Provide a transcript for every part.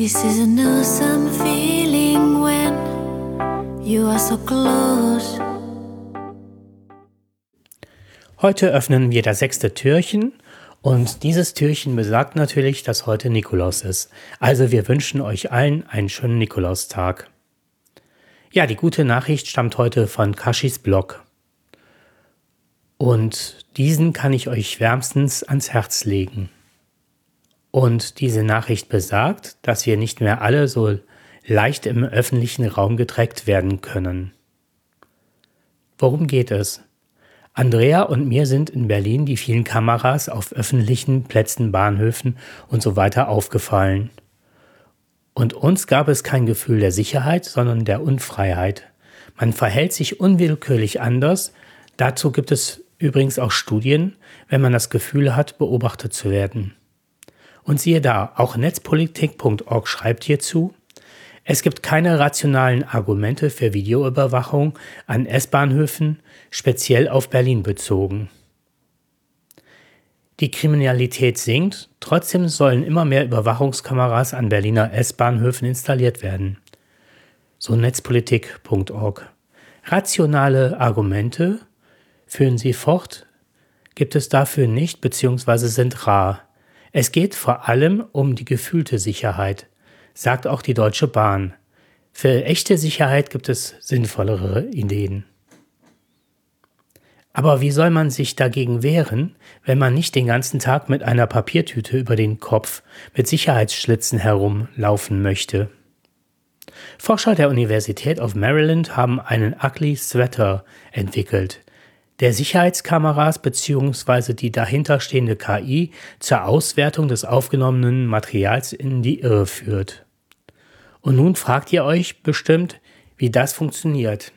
This is an awesome feeling when you are so close. Heute öffnen wir das sechste Türchen und dieses Türchen besagt natürlich, dass heute Nikolaus ist. Also wir wünschen euch allen einen schönen Nikolaustag. Ja, die gute Nachricht stammt heute von Kashis Blog. Und diesen kann ich euch wärmstens ans Herz legen. Und diese Nachricht besagt, dass wir nicht mehr alle so leicht im öffentlichen Raum getrackt werden können. Worum geht es? Andrea und mir sind in Berlin die vielen Kameras auf öffentlichen Plätzen, Bahnhöfen und so weiter aufgefallen. Und uns gab es kein Gefühl der Sicherheit, sondern der Unfreiheit. Man verhält sich unwillkürlich anders. Dazu gibt es übrigens auch Studien, wenn man das Gefühl hat, beobachtet zu werden. Und siehe da, auch netzpolitik.org schreibt hierzu, es gibt keine rationalen Argumente für Videoüberwachung an S-Bahnhöfen, speziell auf Berlin bezogen. Die Kriminalität sinkt, trotzdem sollen immer mehr Überwachungskameras an Berliner S-Bahnhöfen installiert werden. So netzpolitik.org. Rationale Argumente führen sie fort, gibt es dafür nicht bzw. sind rar. Es geht vor allem um die gefühlte Sicherheit, sagt auch die Deutsche Bahn. Für echte Sicherheit gibt es sinnvollere Ideen. Aber wie soll man sich dagegen wehren, wenn man nicht den ganzen Tag mit einer Papiertüte über den Kopf mit Sicherheitsschlitzen herumlaufen möchte? Forscher der Universität of Maryland haben einen Ugly Sweater entwickelt, der Sicherheitskameras bzw. die dahinterstehende KI zur Auswertung des aufgenommenen Materials in die Irre führt. Und nun fragt ihr euch bestimmt, wie das funktioniert.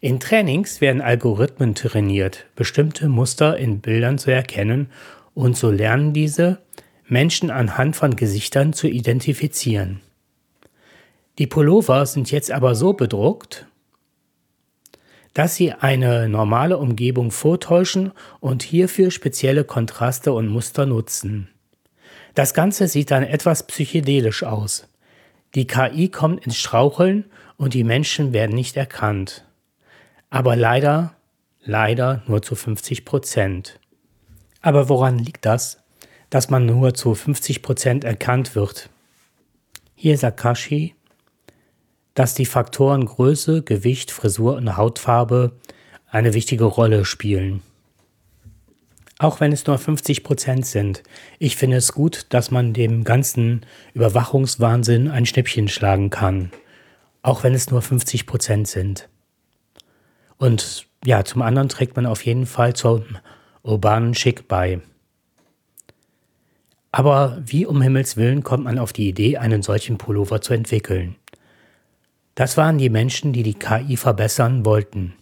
In Trainings werden Algorithmen trainiert, bestimmte Muster in Bildern zu erkennen und so lernen diese, Menschen anhand von Gesichtern zu identifizieren. Die Pullover sind jetzt aber so bedruckt, dass sie eine normale Umgebung vortäuschen und hierfür spezielle Kontraste und Muster nutzen. Das Ganze sieht dann etwas psychedelisch aus. Die KI kommt ins Straucheln und die Menschen werden nicht erkannt. Aber leider, leider nur zu 50 Prozent. Aber woran liegt das, dass man nur zu 50 Prozent erkannt wird? Hier Sakashi dass die Faktoren Größe, Gewicht, Frisur und Hautfarbe eine wichtige Rolle spielen. Auch wenn es nur 50 Prozent sind. Ich finde es gut, dass man dem ganzen Überwachungswahnsinn ein Schnippchen schlagen kann. Auch wenn es nur 50 Prozent sind. Und ja, zum anderen trägt man auf jeden Fall zum urbanen Schick bei. Aber wie um Himmels Willen kommt man auf die Idee, einen solchen Pullover zu entwickeln? Das waren die Menschen, die die KI verbessern wollten.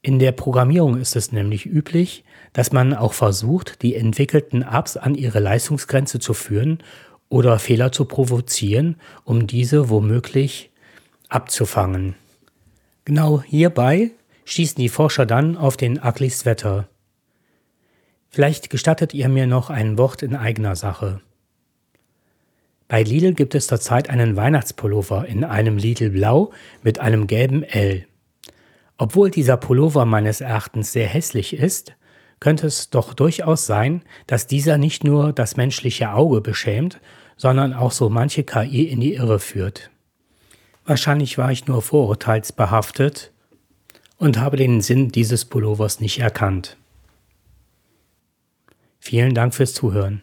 In der Programmierung ist es nämlich üblich, dass man auch versucht, die entwickelten Apps an ihre Leistungsgrenze zu führen oder Fehler zu provozieren, um diese womöglich abzufangen. Genau hierbei schießen die Forscher dann auf den Ugly Sweater. Vielleicht gestattet ihr mir noch ein Wort in eigener Sache. Bei Lidl gibt es zurzeit einen Weihnachtspullover in einem Lidl Blau mit einem gelben L. Obwohl dieser Pullover meines Erachtens sehr hässlich ist, könnte es doch durchaus sein, dass dieser nicht nur das menschliche Auge beschämt, sondern auch so manche KI in die Irre führt. Wahrscheinlich war ich nur vorurteilsbehaftet und habe den Sinn dieses Pullovers nicht erkannt. Vielen Dank fürs Zuhören.